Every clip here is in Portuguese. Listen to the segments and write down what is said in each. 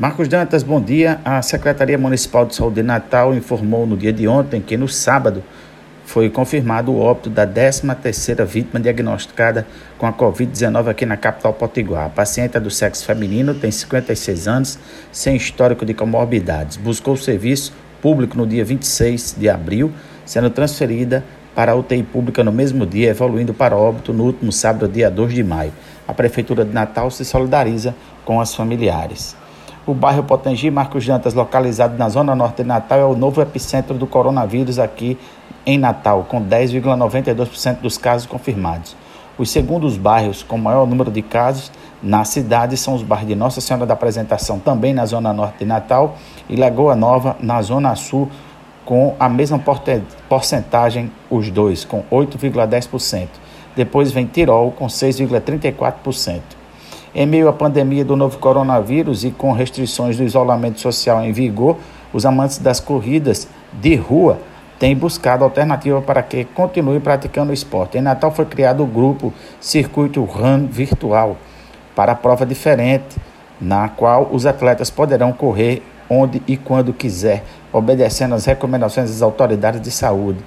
Marcos Dantas, bom dia. A Secretaria Municipal de Saúde de Natal informou no dia de ontem que no sábado foi confirmado o óbito da 13ª vítima diagnosticada com a Covid-19 aqui na capital potiguar. A paciente é do sexo feminino, tem 56 anos, sem histórico de comorbidades. Buscou serviço público no dia 26 de abril, sendo transferida para a UTI pública no mesmo dia, evoluindo para óbito no último sábado, dia 2 de maio. A Prefeitura de Natal se solidariza com as familiares. O bairro Potengi Marcos Jantas, localizado na zona norte de Natal, é o novo epicentro do coronavírus aqui em Natal, com 10,92% dos casos confirmados. Os segundos bairros com maior número de casos na cidade são os bairros de Nossa Senhora da Apresentação, também na zona norte de Natal, e Lagoa Nova, na zona sul, com a mesma porcentagem, os dois, com 8,10%. Depois vem Tirol, com 6,34%. Em meio à pandemia do novo coronavírus e com restrições do isolamento social em vigor, os amantes das corridas de rua têm buscado alternativa para que continue praticando o esporte. Em Natal foi criado o grupo Circuito Run Virtual para prova diferente, na qual os atletas poderão correr onde e quando quiser, obedecendo às recomendações das autoridades de saúde.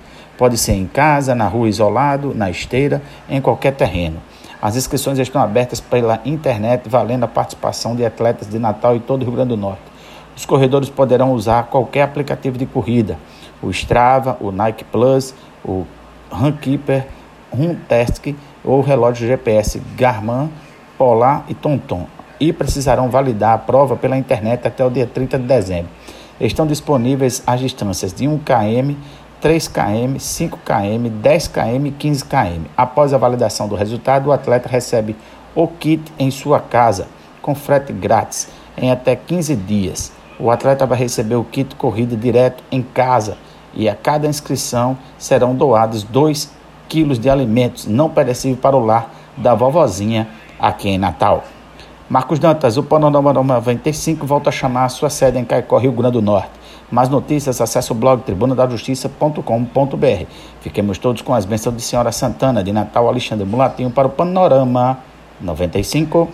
Pode ser em casa, na rua isolado, na esteira, em qualquer terreno. As inscrições estão abertas pela internet, valendo a participação de atletas de Natal e todo o Rio Grande do Norte. Os corredores poderão usar qualquer aplicativo de corrida, o Strava, o Nike Plus, o Runkeeper, Runtastic ou relógio GPS Garmin, Polar e TomTom e precisarão validar a prova pela internet até o dia 30 de dezembro. Estão disponíveis as distâncias de 1 km, 3 km, 5 km, 10 km e 15 km. Após a validação do resultado, o atleta recebe o kit em sua casa, com frete grátis, em até 15 dias. O atleta vai receber o kit corrida direto em casa e a cada inscrição serão doados 2 quilos de alimentos não perecíveis para o lar da vovozinha aqui em Natal. Marcos Dantas, o Panorama 95 volta a chamar a sua sede em Caicó, Rio Grande do Norte. Mais notícias, acesse o blog tribunadajustiça.com.br. Fiquemos todos com as bênçãos de Senhora Santana, de Natal Alexandre Mulatinho, para o Panorama 95.